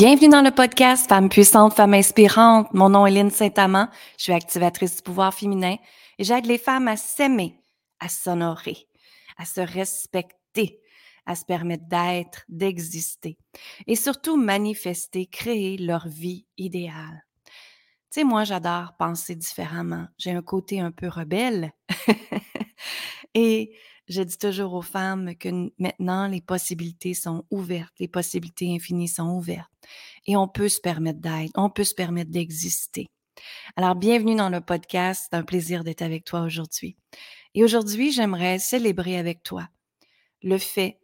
Bienvenue dans le podcast Femme puissante, femme inspirante. Mon nom est Lynne Saint-Amand. Je suis activatrice du pouvoir féminin et j'aide les femmes à s'aimer, à s'honorer, à se respecter, à se permettre d'être, d'exister et surtout manifester, créer leur vie idéale. Tu sais, moi, j'adore penser différemment. J'ai un côté un peu rebelle. et je dis toujours aux femmes que maintenant, les possibilités sont ouvertes, les possibilités infinies sont ouvertes. Et on peut se permettre d'être, on peut se permettre d'exister. Alors, bienvenue dans le podcast. C'est un plaisir d'être avec toi aujourd'hui. Et aujourd'hui, j'aimerais célébrer avec toi le fait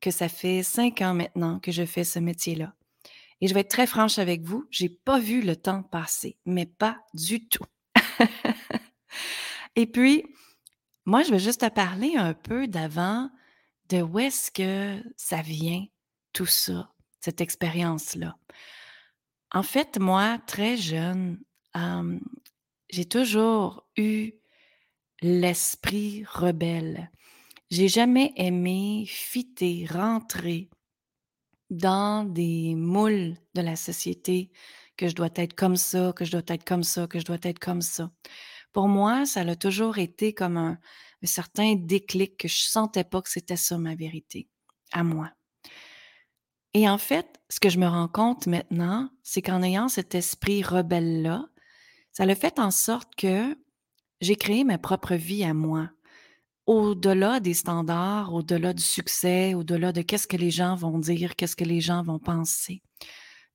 que ça fait cinq ans maintenant que je fais ce métier-là. Et je vais être très franche avec vous, j'ai pas vu le temps passer, mais pas du tout. Et puis, moi, je vais juste te parler un peu d'avant de où est-ce que ça vient, tout ça, cette expérience-là. En fait, moi, très jeune, j'ai toujours eu l'esprit rebelle. J'ai jamais aimé fitter, rentrer dans des moules de la société, que je dois être comme ça, que je dois être comme ça, que je dois être comme ça. Pour moi, ça a toujours été comme un, certain déclic que je sentais pas que c'était ça ma vérité, à moi. Et en fait, ce que je me rends compte maintenant, c'est qu'en ayant cet esprit rebelle-là, ça a fait en sorte que j'ai créé ma propre vie à moi. Au-delà des standards, au-delà du succès, au-delà de qu'est-ce que les gens vont dire, qu'est-ce que les gens vont penser.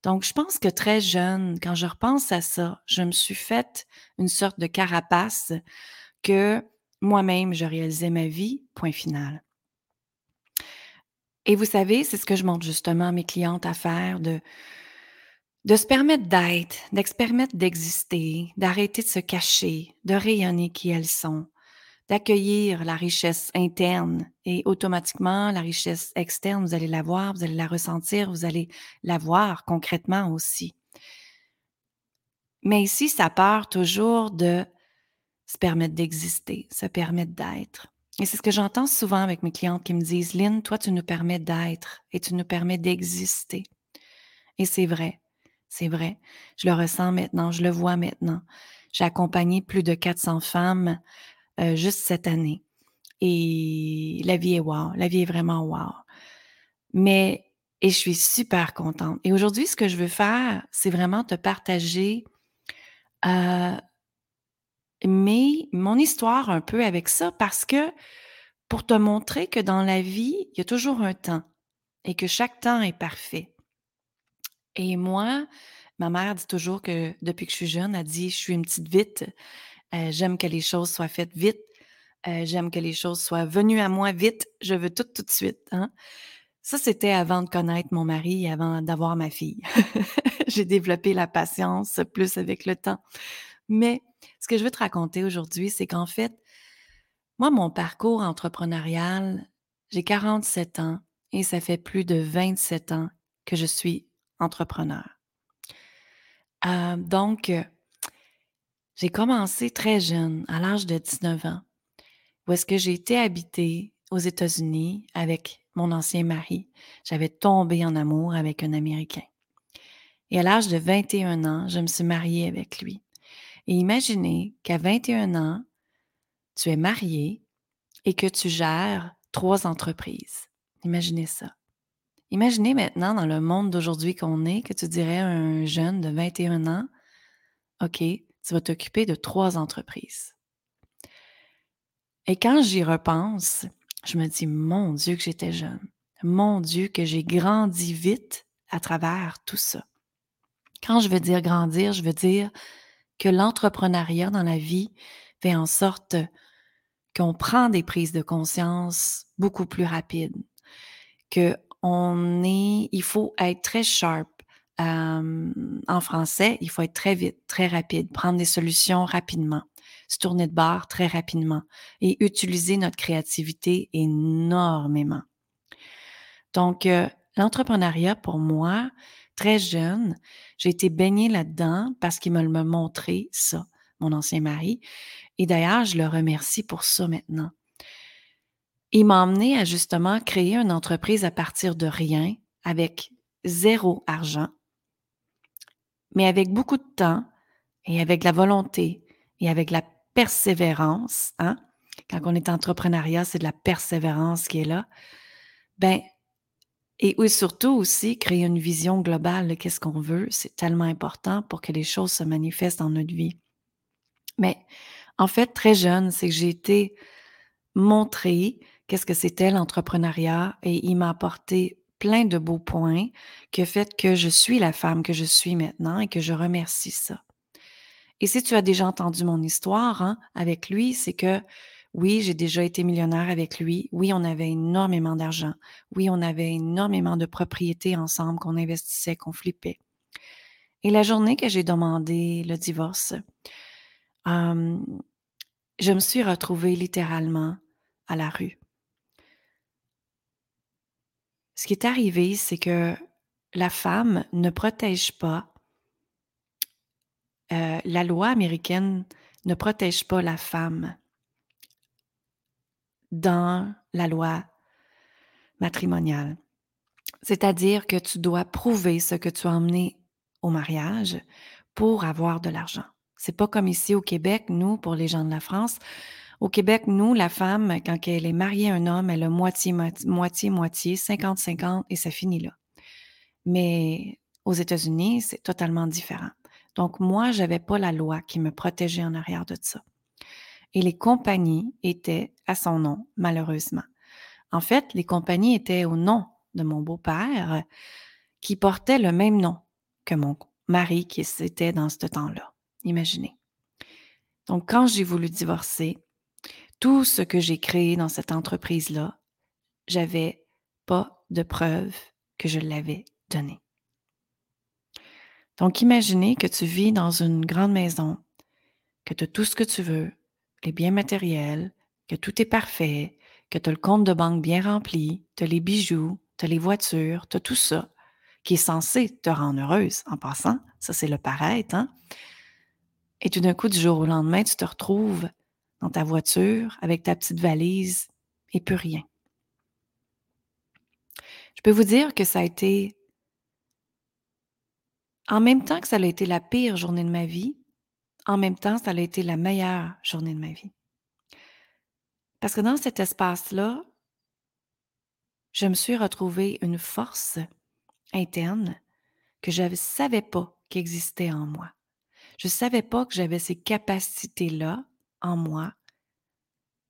Donc, je pense que très jeune, quand je repense à ça, je me suis faite une sorte de carapace que moi-même, je réalisais ma vie, point final. Et vous savez, c'est ce que je montre justement à mes clientes à faire, de, de se permettre d'être, d'expermettre d'exister, d'arrêter de se cacher, de rayonner qui elles sont, d'accueillir la richesse interne et automatiquement la richesse externe, vous allez la voir, vous allez la ressentir, vous allez la voir concrètement aussi. Mais ici, ça part toujours de se permettre d'exister, se permettre d'être. Et c'est ce que j'entends souvent avec mes clientes qui me disent, Lynn, toi, tu nous permets d'être et tu nous permets d'exister. Et c'est vrai, c'est vrai. Je le ressens maintenant, je le vois maintenant. J'ai accompagné plus de 400 femmes euh, juste cette année. Et la vie est wow, la vie est vraiment wow. Mais, et je suis super contente. Et aujourd'hui, ce que je veux faire, c'est vraiment te partager euh, mais mon histoire un peu avec ça parce que pour te montrer que dans la vie, il y a toujours un temps et que chaque temps est parfait. Et moi, ma mère dit toujours que depuis que je suis jeune, elle dit je suis une petite vite. Euh, j'aime que les choses soient faites vite. Euh, j'aime que les choses soient venues à moi vite. Je veux tout tout de suite. Hein. Ça, c'était avant de connaître mon mari, avant d'avoir ma fille. J'ai développé la patience plus avec le temps. Mais ce que je veux te raconter aujourd'hui, c'est qu'en fait, moi, mon parcours entrepreneurial, j'ai 47 ans et ça fait plus de 27 ans que je suis entrepreneur. Euh, donc, j'ai commencé très jeune, à l'âge de 19 ans, où est-ce que j'ai été habitée aux États-Unis avec mon ancien mari. J'avais tombé en amour avec un Américain. Et à l'âge de 21 ans, je me suis mariée avec lui. Et imaginez qu'à 21 ans, tu es marié et que tu gères trois entreprises. Imaginez ça. Imaginez maintenant dans le monde d'aujourd'hui qu'on est que tu dirais à un jeune de 21 ans, OK, tu vas t'occuper de trois entreprises. Et quand j'y repense, je me dis, mon Dieu que j'étais jeune. Mon Dieu que j'ai grandi vite à travers tout ça. Quand je veux dire grandir, je veux dire que l'entrepreneuriat dans la vie fait en sorte qu'on prend des prises de conscience beaucoup plus rapides, que on est, il faut être très sharp. en français, il faut être très vite, très rapide, prendre des solutions rapidement, se tourner de barre très rapidement et utiliser notre créativité énormément. Donc, euh, l'entrepreneuriat, pour moi, très jeune, j'ai été baignée là-dedans parce qu'il me montré, ça, mon ancien mari. Et d'ailleurs, je le remercie pour ça maintenant. Il m'a emmené à justement créer une entreprise à partir de rien, avec zéro argent, mais avec beaucoup de temps et avec la volonté et avec la persévérance, hein? Quand on est entrepreneuriat, c'est de la persévérance qui est là. Ben, et surtout aussi créer une vision globale de qu'est-ce qu'on veut, c'est tellement important pour que les choses se manifestent dans notre vie. Mais en fait, très jeune, c'est que j'ai été montrée qu'est-ce que c'était l'entrepreneuriat et il m'a apporté plein de beaux points qui fait que je suis la femme que je suis maintenant et que je remercie ça. Et si tu as déjà entendu mon histoire hein, avec lui, c'est que oui, j'ai déjà été millionnaire avec lui. Oui, on avait énormément d'argent. Oui, on avait énormément de propriétés ensemble qu'on investissait, qu'on flippait. Et la journée que j'ai demandé le divorce, je me suis retrouvée littéralement à la rue. Ce qui est arrivé, c'est que la femme ne protège pas, la loi américaine ne protège pas la femme dans la loi matrimoniale. C'est-à-dire que tu dois prouver ce que tu as emmené au mariage pour avoir de l'argent. C'est pas comme ici au Québec, nous, pour les gens de la France. Au Québec, nous, la femme, quand elle est mariée à un homme, elle a moitié, moitié, moitié, 50-50 et ça finit là. Mais aux États-Unis, c'est totalement différent. Donc, moi, j'avais pas la loi qui me protégeait en arrière de ça. Et les compagnies étaient à son nom, malheureusement. En fait, les compagnies étaient au nom de mon beau-père, qui portait le même nom que mon mari qui était dans ce temps-là. Imaginez. Donc, quand j'ai voulu divorcer, tout ce que j'ai créé dans cette entreprise-là, j'avais pas de preuve que je l'avais donné. Donc, imaginez que tu vis dans une grande maison, que tu as tout ce que tu veux, les biens matériels, que tout est parfait, que tu as le compte de banque bien rempli, tu as les bijoux, tu as les voitures, tu as tout ça qui est censé te rendre heureuse en passant. Ça, c'est le paraître. Hein? Et tout d'un coup, du jour au lendemain, tu te retrouves dans ta voiture avec ta petite valise et plus rien. Je peux vous dire que ça a été, en même temps que ça a été la pire journée de ma vie, en même temps, ça a été la meilleure journée de ma vie. Parce que dans cet espace-là, je me suis retrouvée une force interne que je ne savais pas qu'existait en moi. Je ne savais pas que j'avais ces capacités-là en moi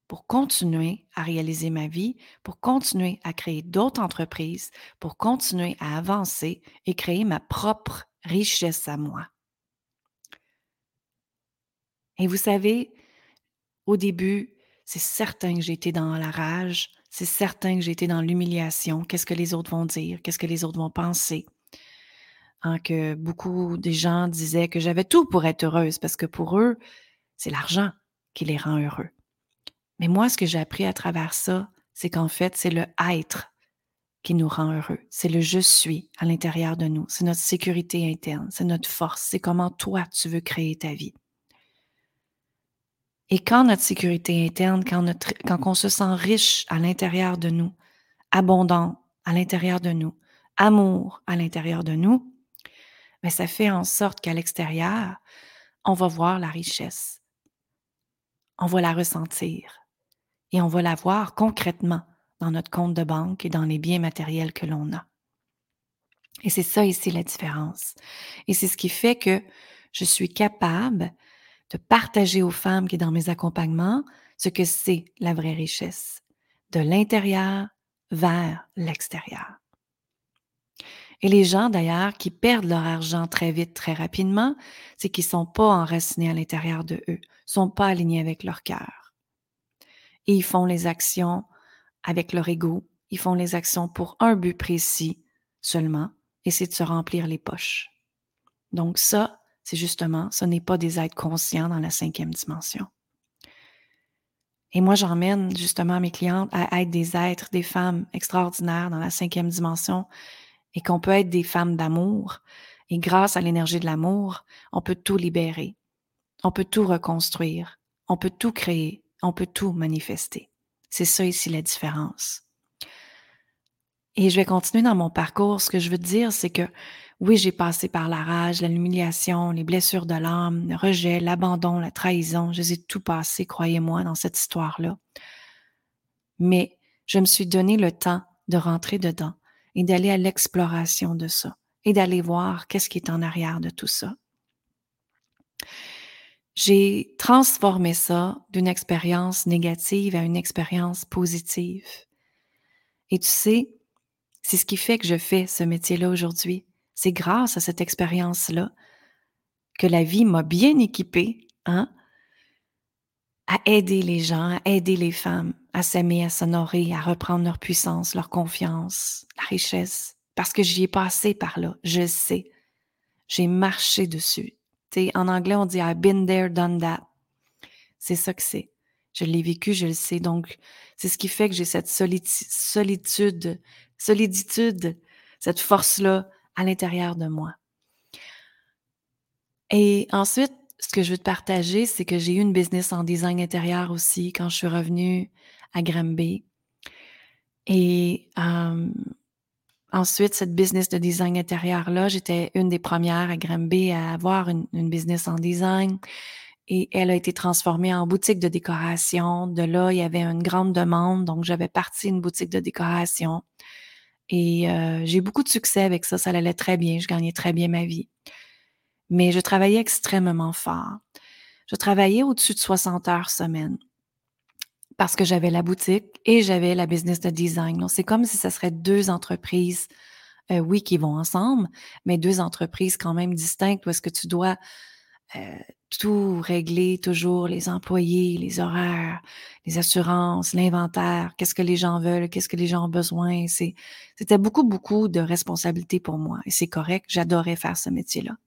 pour continuer à réaliser ma vie, pour continuer à créer d'autres entreprises, pour continuer à avancer et créer ma propre richesse à moi. Et vous savez, au début, c'est certain que j'ai été dans la rage, c'est certain que j'ai été dans l'humiliation. Qu'est-ce que les autres vont dire? Qu'est-ce que les autres vont penser? Hein, que beaucoup des gens disaient que j'avais tout pour être heureuse parce que pour eux, c'est l'argent qui les rend heureux. Mais moi, ce que j'ai appris à travers ça, c'est qu'en fait, c'est le être qui nous rend heureux. C'est le je suis à l'intérieur de nous. C'est notre sécurité interne. C'est notre force. C'est comment toi, tu veux créer ta vie. Et quand notre sécurité interne, quand, quand on se sent riche à l'intérieur de nous, abondant à l'intérieur de nous, amour à l'intérieur de nous, mais ben, ça fait en sorte qu'à l'extérieur, on va voir la richesse. On va la ressentir et on va la voir concrètement dans notre compte de banque et dans les biens matériels que l'on a. Et c'est ça ici la différence. Et c'est ce qui fait que je suis capable de partager aux femmes qui sont dans mes accompagnements ce que c'est la vraie richesse, de l'intérieur vers l'extérieur. Et les gens, d'ailleurs, qui perdent leur argent très vite, très rapidement, c'est qu'ils ne sont pas enracinés à l'intérieur de eux, ne sont pas alignés avec leur cœur. Et ils font les actions avec leur ego, ils font les actions pour un but précis seulement, et c'est de se remplir les poches. Donc ça, c'est justement, ce n'est pas des êtres conscients dans la cinquième dimension. Et moi, j'emmène justement mes clientes à être des êtres, des femmes extraordinaires dans la cinquième dimension et qu'on peut être des femmes d'amour. Et grâce à l'énergie de l'amour, on peut tout libérer. On peut tout reconstruire. On peut tout créer. On peut tout manifester. C'est ça ici la différence. Et je vais continuer dans mon parcours. Ce que je veux dire, c'est que Oui, j'ai passé par la rage, l'humiliation, les blessures de l'âme, le rejet, l'abandon, la trahison. Je les ai tout passé, croyez-moi, dans cette histoire-là. Mais je me suis donné le temps de rentrer dedans et d'aller à l'exploration de ça et d'aller voir qu'est-ce qui est en arrière de tout ça. J'ai transformé ça d'une expérience négative à une expérience positive. Et tu sais, c'est ce qui fait que je fais ce métier-là aujourd'hui. C'est grâce à cette expérience-là que la vie m'a bien équipée hein, à aider les gens, à aider les femmes à s'aimer, à s'honorer, à reprendre leur puissance, leur confiance, la richesse. Parce que j'y ai passé par là, je sais. J'ai marché dessus. sais, en anglais, on dit I've been there, done that. C'est ça que c'est. Je l'ai vécu, je le sais. Donc, c'est ce qui fait que j'ai cette solitude, soliditude, cette force-là à l'intérieur de moi. Et ensuite, ce que je veux te partager, c'est que j'ai eu une business en design intérieur aussi quand je suis revenue à Granby. Et ensuite, cette business de design intérieur-là, j'étais une des premières à Granby à avoir une, une, business en design. Et elle a été transformée en boutique de décoration. De là, il y avait une grande demande, donc j'avais parti une boutique de décoration. Et euh, j'ai beaucoup de succès avec ça, ça allait très bien, je gagnais très bien ma vie. Mais je travaillais extrêmement fort. Je travaillais au-dessus de 60 heures semaine parce que j'avais la boutique et j'avais la business de design. Donc, c'est comme si ce serait deux entreprises, euh, oui, qui vont ensemble, mais deux entreprises quand même distinctes où est-ce que tu dois euh, tout régler toujours, les employés, les horaires, les assurances, l'inventaire, qu'est-ce que les gens veulent, qu'est-ce que les gens ont besoin. C'était beaucoup, beaucoup de responsabilités pour moi. Et c'est correct, j'adorais faire ce métier-là.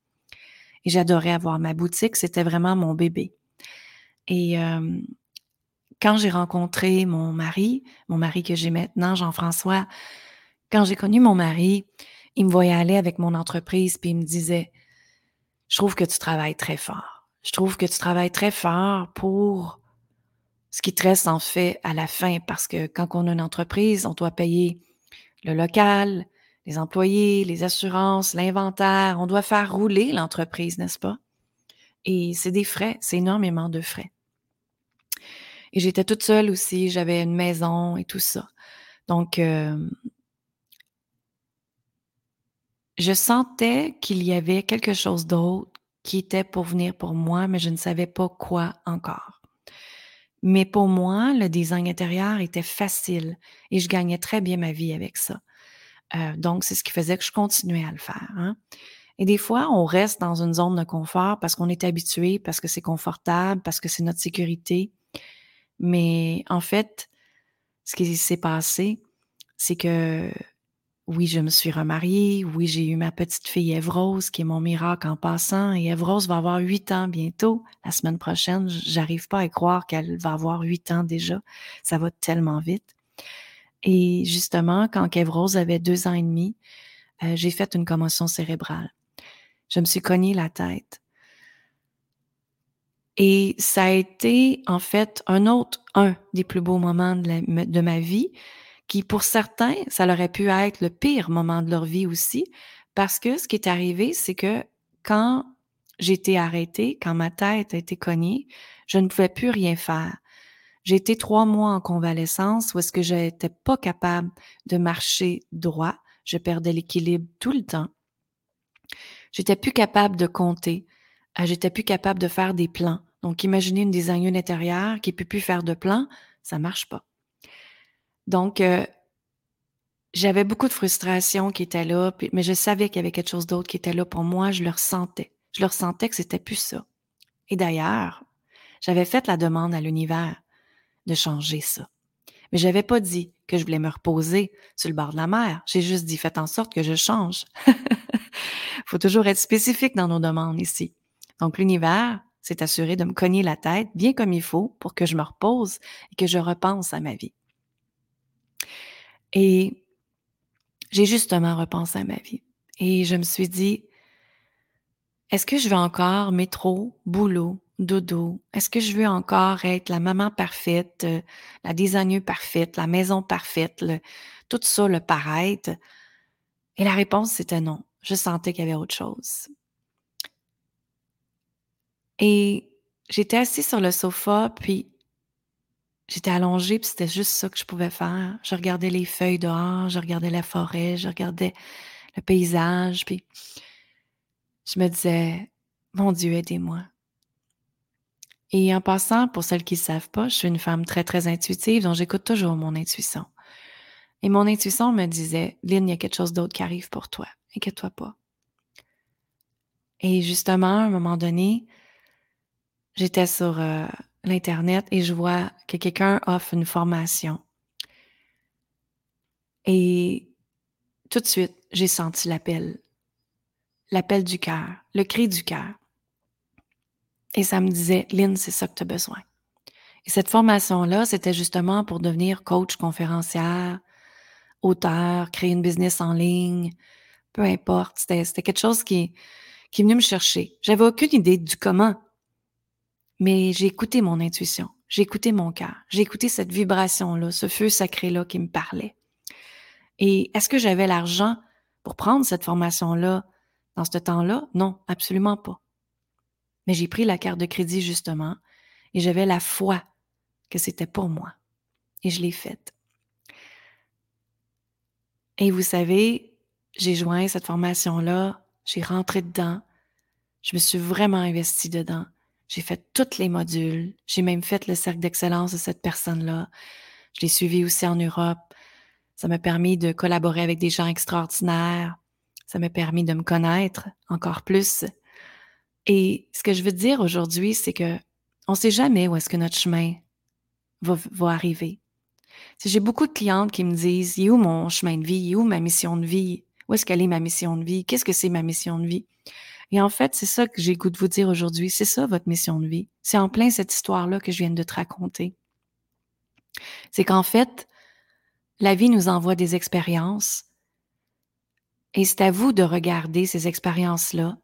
Et j'adorais avoir ma boutique, c'était vraiment mon bébé. Et euh, quand j'ai rencontré mon mari, mon mari que j'ai maintenant, Jean-François, quand j'ai connu mon mari, il me voyait aller avec mon entreprise, puis il me disait, je trouve que tu travailles très fort je trouve que tu travailles très fort pour ce qui te reste en fait à la fin, parce que quand on a une entreprise, on doit payer le local, les employés, les assurances, l'inventaire, on doit faire rouler l'entreprise, n'est-ce pas? Et c'est des frais, c'est énormément de frais. Et j'étais toute seule aussi, j'avais une maison et tout ça. Donc, euh, je sentais qu'il y avait quelque chose d'autre qui était pour venir pour moi, mais je ne savais pas quoi encore. Mais pour moi, le design intérieur était facile et je gagnais très bien ma vie avec ça. Euh, donc, c'est ce qui faisait que je continuais à le faire. Hein. Et des fois, on reste dans une zone de confort parce qu'on est habitué, parce que c'est confortable, parce que c'est notre sécurité. Mais en fait, ce qui s'est passé, c'est que oui, je me suis remariée. Oui, j'ai eu ma petite fille Evrose, qui est mon miracle en passant. Et Evrose va avoir huit ans bientôt. La semaine prochaine, j'arrive pas à croire qu'elle va avoir huit ans déjà. Ça va tellement vite. Et justement, quand Evrose avait deux ans et demi, euh, j'ai fait une commotion cérébrale. Je me suis cogné la tête. Et ça a été, en fait, un autre, un des plus beaux moments de ma vie qui pour certains, ça aurait pu être le pire moment de leur vie aussi, parce que ce qui est arrivé, c'est que quand j'ai été arrêtée, quand ma tête a été cognée, je ne pouvais plus rien faire. J'ai été trois mois en convalescence où est-ce que je n'étais pas capable de marcher droit. Je perdais l'équilibre tout le temps. J'étais plus capable de compter. Euh, j'étais plus capable de faire des plans. Donc, imaginez une designer intérieure qui ne peut plus faire de plans, ça marche pas. Donc, euh, j'avais beaucoup de frustration qui était là, mais je savais qu'il y avait quelque chose d'autre qui était là pour moi. Je le ressentais. Je le ressentais que c'était plus ça. Et d'ailleurs, j'avais fait la demande à l'univers de changer ça. Mais je n'avais pas dit que je voulais me reposer sur le bord de la mer. J'ai juste dit, faites en sorte que je change. Il faut toujours être spécifique dans nos demandes ici. Donc, l'univers s'est assuré de me cogner la tête bien comme il faut pour que je me repose et que je repense à ma vie. Et j'ai justement repensé à ma vie. Et je me suis dit, est-ce que je veux encore métro, boulot, dodo? Est-ce que je veux encore être la maman parfaite, euh, la designer parfaite, la maison parfaite, tout ça, le paraître? Et la réponse, c'était non. Je sentais qu'il y avait autre chose. Et j'étais assise sur le sofa, puis j'étais allongée, puis c'était juste ça que je pouvais faire. Je regardais les feuilles dehors, je regardais la forêt, je regardais le paysage, puis je me disais, mon Dieu, aidez-moi. Et en passant, pour celles qui ne savent pas, je suis une femme très, très intuitive, donc j'écoute toujours mon intuition. Et mon intuition me disait, Lynn, il y a quelque chose d'autre qui arrive pour toi. Inquiète-toi pas. Et justement, à un moment donné, j'étais sur euh, l'Internet et je vois que quelqu'un offre une formation. Et tout de suite, j'ai senti l'appel. L'appel du cœur, le cri du cœur. Et ça me disait, Lynn, c'est ça que tu as besoin. Et cette formation-là, c'était justement pour devenir coach conférencière, auteur, créer une business en ligne, peu importe. C'était quelque chose qui, qui est venu me chercher. J'avais aucune idée du comment, mais j'ai écouté mon intuition, j'ai écouté mon cœur, j'ai écouté cette vibration-là, ce feu sacré-là qui me parlait. Et est-ce que j'avais l'argent pour prendre cette formation-là dans ce temps-là? Non, absolument pas. Mais j'ai pris la carte de crédit justement et j'avais la foi que c'était pour moi. Et je l'ai faite. Et vous savez, j'ai joint cette formation-là, j'ai rentré dedans, je me suis vraiment investie dedans. J'ai fait tous les modules, j'ai même fait le cercle d'excellence de cette personne-là. Je l'ai suivi aussi en Europe. Ça m'a permis de collaborer avec des gens extraordinaires. Ça m'a permis de me connaître encore plus. Et ce que je veux dire aujourd'hui, c'est que on ne sait jamais où est-ce que notre chemin va, va arriver. J'ai beaucoup de clientes qui me disent, il est où mon chemin de vie? Il est où ma mission de vie? Où est-ce qu'elle est ma mission de vie? Qu'est-ce que c'est ma mission de vie? Et en fait, c'est ça que j'ai goût de vous dire aujourd'hui. C'est ça votre mission de vie. C'est en plein cette histoire-là que je viens de te raconter. C'est qu'en fait, la vie nous envoie des expériences et c'est à vous de regarder ces expériences-là,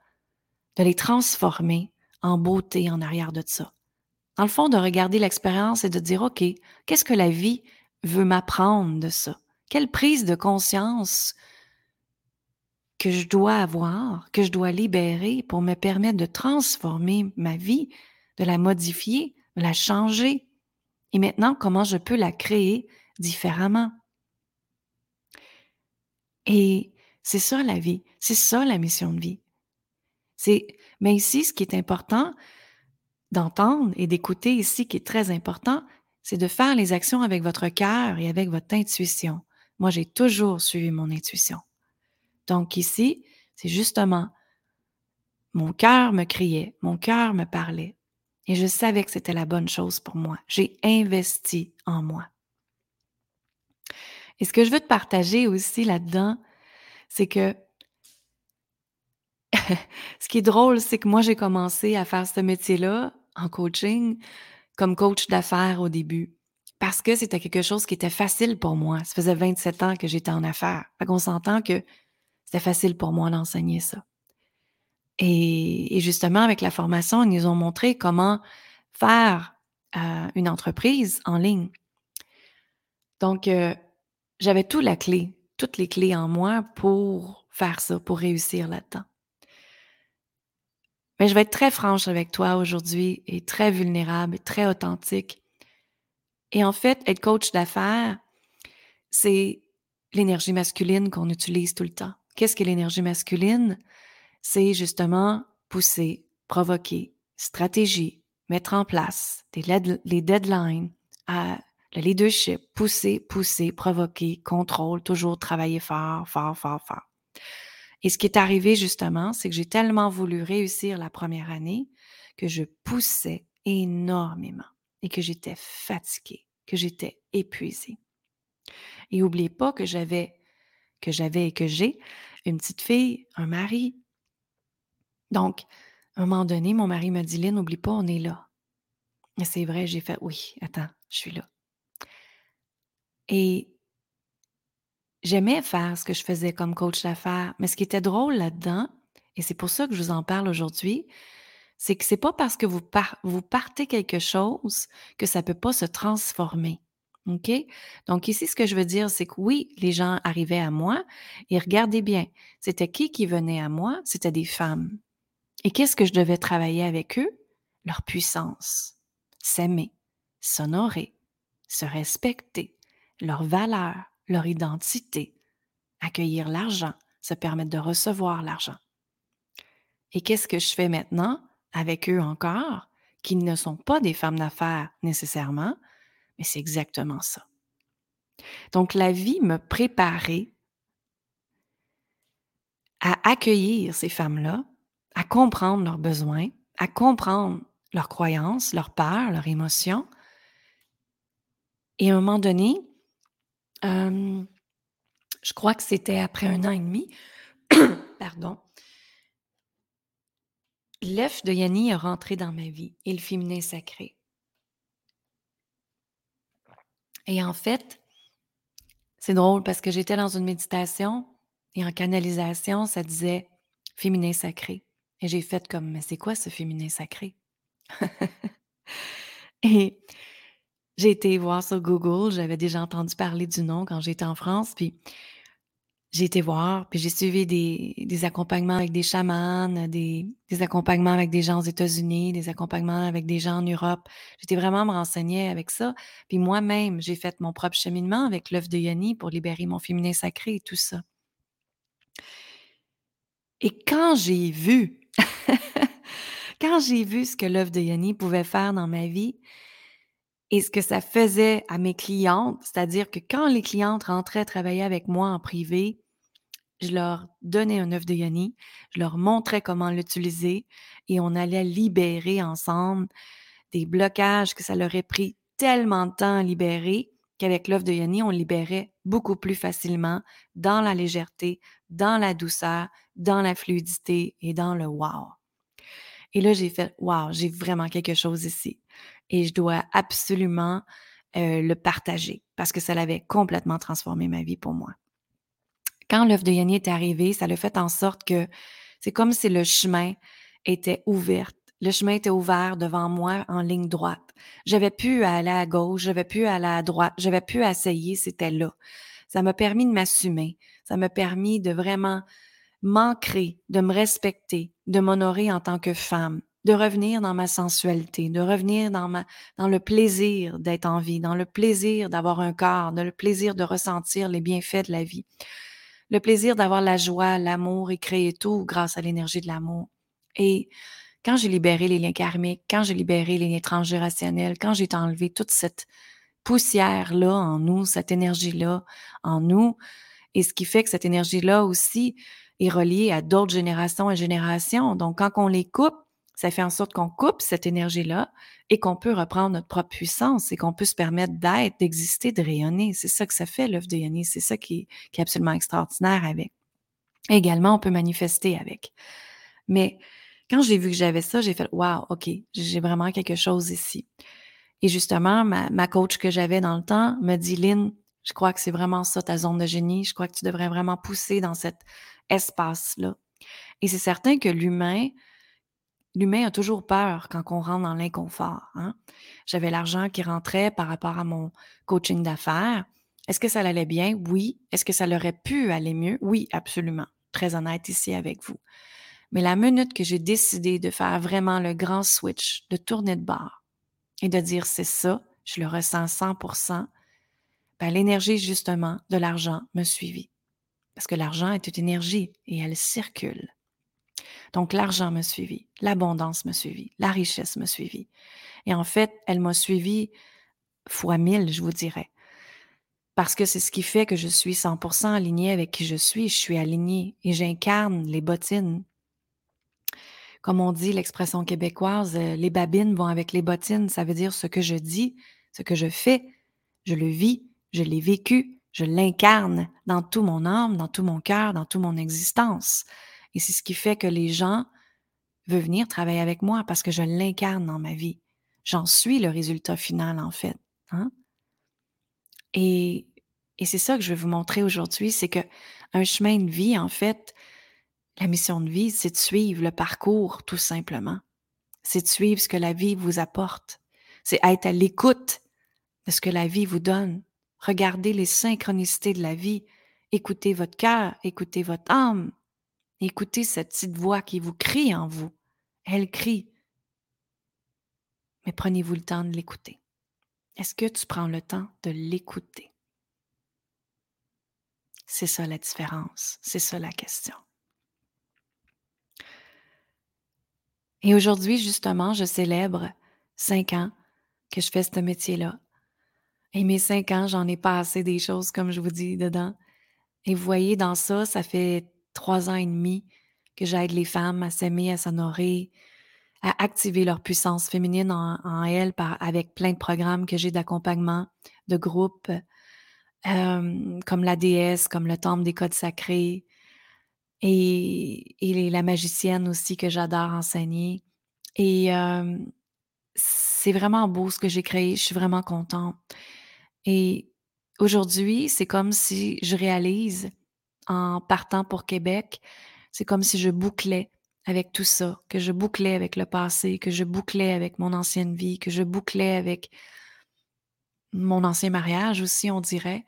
de les transformer en beauté en arrière de ça. Dans le fond, de regarder l'expérience et de dire, OK, qu'est-ce que la vie veut m'apprendre de ça? Quelle prise de conscience que je dois avoir, que je dois libérer pour me permettre de transformer ma vie, de la modifier, de la changer. Et maintenant, comment je peux la créer différemment? Et c'est ça la vie, c'est ça la mission de vie. C'est, mais ici, ce qui est important d'entendre et d'écouter ici, qui est très important, c'est de faire les actions avec votre cœur et avec votre intuition. Moi, j'ai toujours suivi mon intuition. Donc ici, c'est justement mon cœur me criait, mon cœur me parlait. Et je savais que c'était la bonne chose pour moi. J'ai investi en moi. Et ce que je veux te partager aussi là-dedans, c'est que ce qui est drôle, c'est que moi, j'ai commencé à faire ce métier-là en coaching comme coach d'affaires au début parce que c'était quelque chose qui était facile pour moi. Ça faisait 27 ans que j'étais en affaires. Fait qu'on s'entend que c'était facile pour moi d'enseigner ça. Et, justement, avec la formation, ils nous ont montré comment faire euh, une entreprise en ligne. Donc, euh, j'avais toute la clé, toutes les clés en moi pour faire ça, pour réussir là-dedans. Mais je vais être très franche avec toi aujourd'hui et très vulnérable, très authentique. Et en fait, être coach d'affaires, c'est l'énergie masculine qu'on utilise tout le temps. Qu'est-ce que l'énergie masculine? C'est justement pousser, provoquer, stratégie, mettre en place les deadlines, le leadership, pousser, pousser, provoquer, contrôle, toujours travailler fort, fort, fort, fort. Et ce qui est arrivé justement, c'est que j'ai tellement voulu réussir la première année que je poussais énormément et que j'étais fatiguée, que j'étais épuisée. Et n'oubliez pas que j'avais que j'avais et que j'ai, une petite fille, un mari. Donc, à un moment donné, mon mari m'a dit, Lynn, n'oublie pas, on est là. Et c'est vrai, j'ai fait, oui, attends, je suis là. Et j'aimais faire ce que je faisais comme coach d'affaires, mais ce qui était drôle là-dedans, et c'est pour ça que je vous en parle aujourd'hui, c'est que c'est pas parce que vous, vous partez quelque chose que ça peut pas se transformer. OK? Donc ici, ce que je veux dire, c'est que oui, les gens arrivaient à moi et regardez bien, c'était qui qui venait à moi? C'était des femmes. Et qu'est-ce que je devais travailler avec eux? Leur puissance, s'aimer, s'honorer, se respecter, leur valeur, leur identité, accueillir l'argent, se permettre de recevoir l'argent. Et qu'est-ce que je fais maintenant avec eux encore, qui ne sont pas des femmes d'affaires nécessairement, mais c'est exactement ça. Donc la vie me préparait à accueillir ces femmes-là, à comprendre leurs besoins, à comprendre leurs croyances, leurs peurs, leurs émotions. Et à un moment donné, euh, je crois que c'était après un an et demi, pardon, l'œuf de Yanni est rentré dans ma vie et le féminin sacré. Et en fait, c'est drôle parce que j'étais dans une méditation et en canalisation, ça disait féminin sacré. Et j'ai fait comme, mais c'est quoi ce féminin sacré? et j'ai été voir sur Google, j'avais déjà entendu parler du nom quand j'étais en France, j'ai été voir, puis j'ai suivi des, accompagnements avec des chamans, des, accompagnements avec des gens aux États-Unis, des accompagnements avec des gens en Europe. J'étais vraiment me renseigner avec ça. Puis moi-même, j'ai fait mon propre cheminement avec l'œuvre de Yoni pour libérer mon féminin sacré et tout ça. Et quand j'ai vu, quand j'ai vu ce que l'œuvre de Yoni pouvait faire dans ma vie, et ce que ça faisait à mes clientes, c'est-à-dire que quand les clientes rentraient travailler avec moi en privé, je leur donnais un œuf de yoni, je leur montrais comment l'utiliser et on allait libérer ensemble des blocages que ça leur aurait pris tellement de temps à libérer qu'avec l'œuf de yoni, on libérait beaucoup plus facilement dans la légèreté, dans la douceur, dans la fluidité et dans le wow. Et là, j'ai fait wow, j'ai vraiment quelque chose ici et je dois absolument le partager parce que ça l'avait complètement transformé ma vie pour moi. Quand l'œuvre de Yanni est arrivé, ça l'a fait en sorte que c'est comme si le chemin était ouvert. Le chemin était ouvert devant moi en ligne droite. J'avais pu aller à gauche, j'avais pu aller à droite, j'avais pu essayer, c'était là. Ça m'a permis de m'assumer. Ça m'a permis de vraiment m'ancrer, de me respecter, de m'honorer en tant que femme, de revenir dans ma sensualité, de revenir dans, le plaisir d'être en vie, dans le plaisir d'avoir un corps, dans le plaisir de ressentir les bienfaits de la vie, le plaisir d'avoir la joie, l'amour et créer tout grâce à l'énergie de l'amour. Et quand j'ai libéré les liens karmiques, quand j'ai libéré les liens transgénérationnels, quand j'ai enlevé toute cette poussière-là en nous, cette énergie-là en nous, et ce qui fait que cette énergie-là aussi est reliée à d'autres générations et générations. Donc, quand on les coupe, ça fait en sorte qu'on coupe cette énergie-là et qu'on peut reprendre notre propre puissance et qu'on peut se permettre d'être, d'exister, de rayonner. C'est ça que ça fait, l'œuvre de Yannis. C'est ça qui est, absolument extraordinaire avec. également, on peut manifester avec. Mais quand j'ai vu que j'avais ça, j'ai fait Wow, OK, j'ai vraiment quelque chose ici. Et justement, ma, ma coach que j'avais dans le temps me dit Lynn, je crois que c'est vraiment ça ta zone de génie. Je crois que tu devrais vraiment pousser dans cet espace-là. Et c'est certain que l'humain, L'humain a toujours peur quand on rentre dans l'inconfort. Hein. J'avais l'argent qui rentrait par rapport à mon coaching d'affaires. Est-ce que ça allait bien? Oui. Est-ce que ça aurait pu aller mieux? Oui, absolument. Très honnête ici avec vous. Mais la minute que j'ai décidé de faire vraiment le grand switch, de tourner de bord et de dire c'est ça, je le ressens 100% ben, l'énergie justement de l'argent me suivit. Parce que l'argent est une énergie et elle circule. Donc, l'argent me suivit, l'abondance me suivit, la richesse me suivit. Et en fait, elle m'a suivi fois mille, je vous dirais. Parce que c'est ce qui fait que je suis 100% alignée avec qui je suis. Je suis alignée et j'incarne les bottines. Comme on dit l'expression québécoise, euh, les babines vont avec les bottines. Ça veut dire ce que je dis, ce que je fais, je le vis, je l'ai vécu, je l'incarne dans tout mon âme, dans tout mon cœur, dans toute mon existence. Et c'est ce qui fait que les gens veulent venir travailler avec moi parce que je l'incarne dans ma vie. J'en suis le résultat final, en fait. Hein. Et, c'est ça que je vais vous montrer aujourd'hui, c'est que un chemin de vie, en fait, la mission de vie, c'est de suivre le parcours, tout simplement. C'est de suivre ce que la vie vous apporte. C'est être à l'écoute de ce que la vie vous donne. Regardez les synchronicités de la vie. Écoutez votre cœur, écoutez votre âme. Écoutez cette petite voix qui vous crie en vous. Elle crie. Mais prenez-vous le temps de l'écouter. Est-ce que tu prends le temps de l'écouter? C'est ça la différence, c'est ça la question. Et aujourd'hui, justement, je célèbre cinq ans que je fais ce métier-là. Et mes cinq ans, j'en ai passé des choses, comme je vous dis, dedans. Et vous voyez, dans ça, ça fait trois ans et demi que j'aide les femmes à s'aimer, à s'honorer, à activer leur puissance féminine en, elles avec plein de programmes que j'ai d'accompagnement, de groupes, euh, comme la déesse, comme le temple des codes sacrés, et, et la magicienne aussi que j'adore enseigner. Et euh, c'est vraiment beau ce que j'ai créé, je suis vraiment contente. Et aujourd'hui, c'est comme si je réalise en partant pour Québec, c'est comme si je bouclais avec tout ça, que je bouclais avec le passé, que je bouclais avec mon ancienne vie, que je bouclais avec mon ancien mariage aussi, on dirait.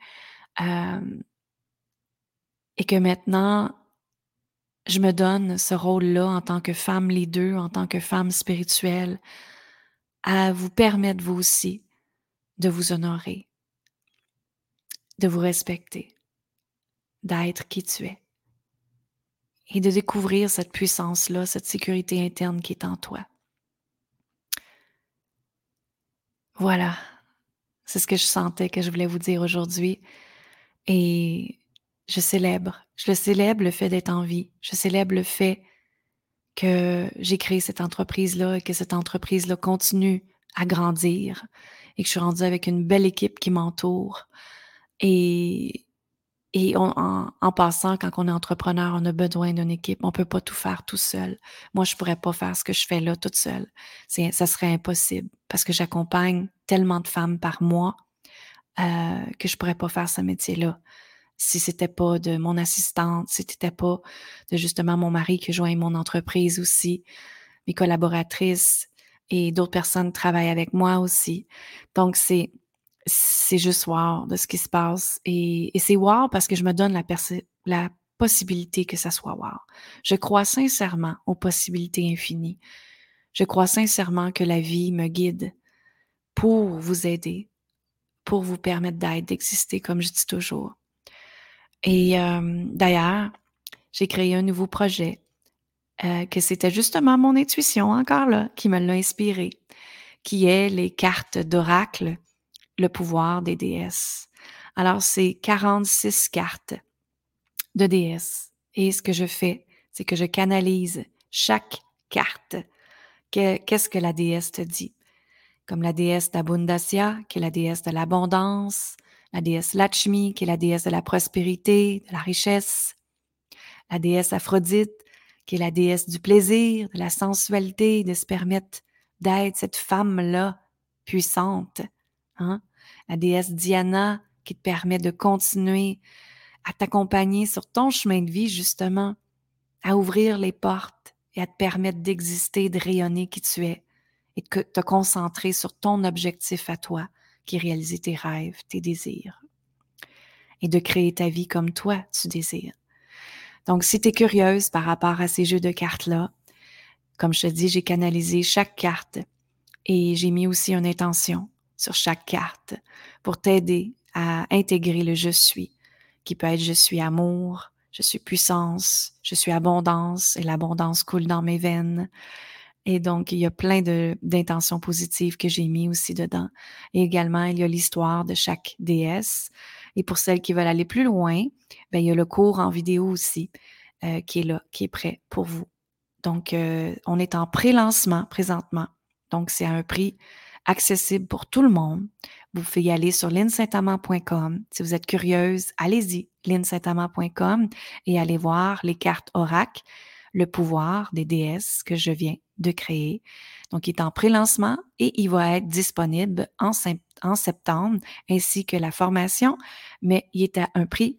et que maintenant, je me donne ce rôle-là en tant que femme leader, en tant que femme spirituelle, à vous permettre vous aussi de vous honorer, de vous respecter, d'être qui tu es et de découvrir cette puissance-là, cette sécurité interne qui est en toi. Voilà, c'est ce que je sentais que je voulais vous dire aujourd'hui. Et je célèbre, je le célèbre le fait d'être en vie, je célèbre le fait que j'ai créé cette entreprise-là et que cette entreprise-là continue à grandir et que je suis rendue avec une belle équipe qui m'entoure. Et, et en, passant, quand on est entrepreneur, on a besoin d'une équipe. On peut pas tout faire tout seul. Moi, je pourrais pas faire ce que je fais là toute seule. Ça serait impossible parce que j'accompagne tellement de femmes par mois euh, que je pourrais pas faire ce métier-là si c'était pas de mon assistante, si c'était pas de justement mon mari qui joint mon entreprise aussi, mes collaboratrices et d'autres personnes travaillent avec moi aussi. Donc, c'est c'est juste wow de ce qui se passe. Et, c'est wow parce que je me donne la, possibilité que ça soit wow. Je crois sincèrement aux possibilités infinies. Je crois sincèrement que la vie me guide pour vous aider, pour vous permettre d'être, d'exister, comme je dis toujours. Et euh, d'ailleurs, j'ai créé un nouveau projet euh, que c'était justement mon intuition encore là qui me l'a inspiré, qui est les cartes d'oracle le pouvoir des déesses. Alors, c'est 46 cartes de déesses. Et ce que je fais, c'est que je canalise chaque carte. Qu'est-ce que la déesse te dit? Comme la déesse d'Abundasya, qui est la déesse de l'abondance, la déesse Lakshmi, qui est la déesse de la prospérité, de la richesse, la déesse Aphrodite, qui est la déesse du plaisir, de la sensualité, de se permettre d'être cette femme-là puissante, Hein? La déesse Diana qui te permet de continuer à t'accompagner sur ton chemin de vie, justement, à ouvrir les portes et à te permettre d'exister, de rayonner qui tu es et de te concentrer sur ton objectif à toi, qui est réaliser tes rêves, tes désirs et de créer ta vie comme toi tu désires. Donc, si tu es curieuse par rapport à ces jeux de cartes-là, comme je te dis, j'ai canalisé chaque carte et j'ai mis aussi une intention sur chaque carte pour t'aider à intégrer le je suis, qui peut être je suis amour, je suis puissance, je suis abondance, et l'abondance coule dans mes veines. Et donc, il y a plein d'intentions positives que j'ai mis aussi dedans. Et également, il y a l'histoire de chaque déesse. Et pour celles qui veulent aller plus loin, ben, il y a le cours en vidéo aussi euh, qui est là, qui est prêt pour vous. Donc, euh, on est en pré-lancement présentement. Donc, c'est à un prix accessible pour tout le monde. Vous pouvez y aller sur linsaintamant.com. Si vous êtes curieuse, allez-y, linsaintamant.com et allez voir les cartes oracle, le pouvoir des déesses que je viens de créer. Donc, il est en pré-lancement et il va être disponible en, septembre, ainsi que la formation, mais il est à un prix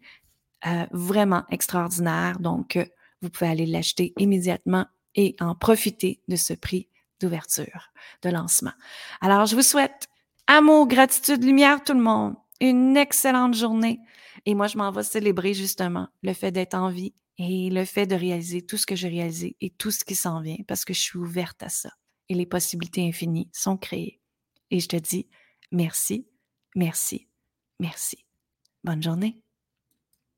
euh, vraiment extraordinaire. Donc, euh, vous pouvez aller l'acheter immédiatement et en profiter de ce prix d'ouverture, de lancement. Alors, je vous souhaite Amour, gratitude, lumière, tout le monde. Une excellente journée. Et moi, je m'en vais célébrer justement le fait d'être en vie et le fait de réaliser tout ce que j'ai réalisé et tout ce qui s'en vient parce que je suis ouverte à ça. Et les possibilités infinies sont créées. Et je te dis merci, merci, merci. Bonne journée.